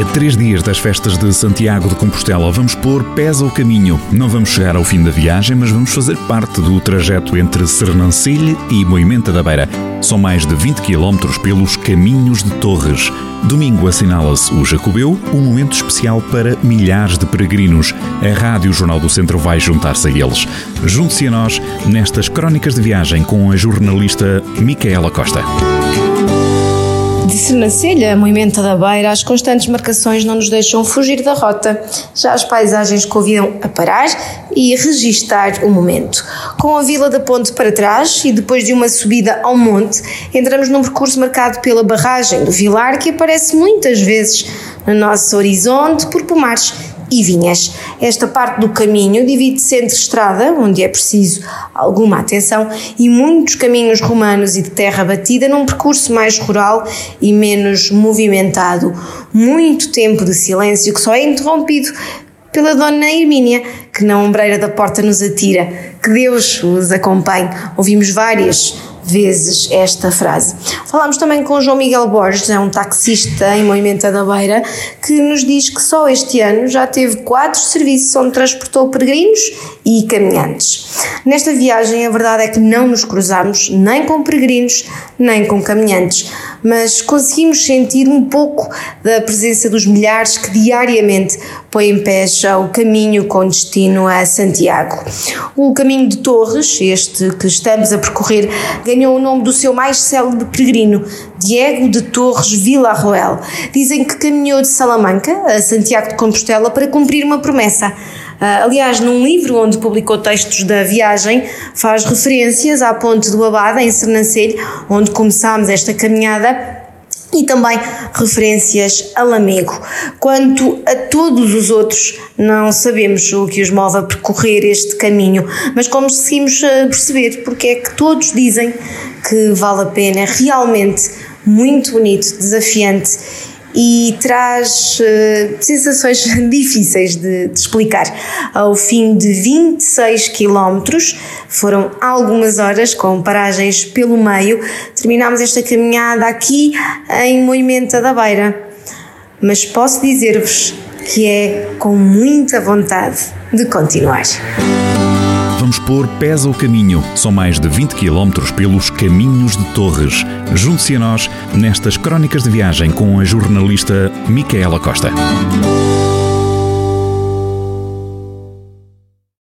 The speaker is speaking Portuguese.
A três dias das festas de Santiago de Compostela, vamos pôr pés ao caminho. Não vamos chegar ao fim da viagem, mas vamos fazer parte do trajeto entre Sernancilhe e Moimenta da Beira. São mais de 20 km pelos caminhos de Torres. Domingo assinala-se o Jacobeu, um momento especial para milhares de peregrinos. A Rádio Jornal do Centro vai juntar-se a eles. Junte-se a nós nestas crónicas de viagem com a jornalista Micaela Costa. De Sernancelha a Moimenta da Beira, as constantes marcações não nos deixam fugir da rota. Já as paisagens convidam a parar e registar o momento. Com a Vila da Ponte para trás e depois de uma subida ao monte, entramos num percurso marcado pela barragem do Vilar que aparece muitas vezes no nosso horizonte por pomares e vinhas. Esta parte do caminho divide-se entre estrada, onde é preciso alguma atenção, e muitos caminhos romanos e de terra batida num percurso mais rural e menos movimentado. Muito tempo de silêncio que só é interrompido pela Dona Hermínia, que na ombreira da porta nos atira. Que Deus os acompanhe. Ouvimos várias vezes esta frase. Falámos também com João Miguel Borges, é um taxista em Moimenta da Beira, que nos diz que só este ano já teve quatro serviços onde transportou peregrinos e caminhantes. Nesta viagem, a verdade é que não nos cruzamos nem com peregrinos, nem com caminhantes, mas conseguimos sentir um pouco da presença dos milhares que diariamente põem em pé já o caminho com destino a Santiago. O caminho de Torres, este que estamos a percorrer, ganhou o nome do seu mais célebre peregrino, Diego de Torres Villarroel. Dizem que caminhou de Salamanca a Santiago de Compostela para cumprir uma promessa. Uh, aliás, num livro onde publicou textos da viagem, faz referências à Ponte do Abada, em Sernancelho, onde começámos esta caminhada e também referências a Lamego. Quanto a todos os outros, não sabemos o que os move a percorrer este caminho, mas conseguimos perceber porque é que todos dizem que vale a pena, é realmente muito bonito, desafiante e traz uh, sensações difíceis de, de, explicar. Ao fim de 26 quilómetros, foram algumas horas com paragens pelo meio, terminámos esta caminhada aqui em Moimenta da Beira. Mas posso dizer-vos que é com muita vontade de continuar. Vamos pôr pés ao caminho. São mais de 20 km pelos caminhos de Torres. Junte-se a nós nestas crónicas de viagem com a jornalista Micaela Costa.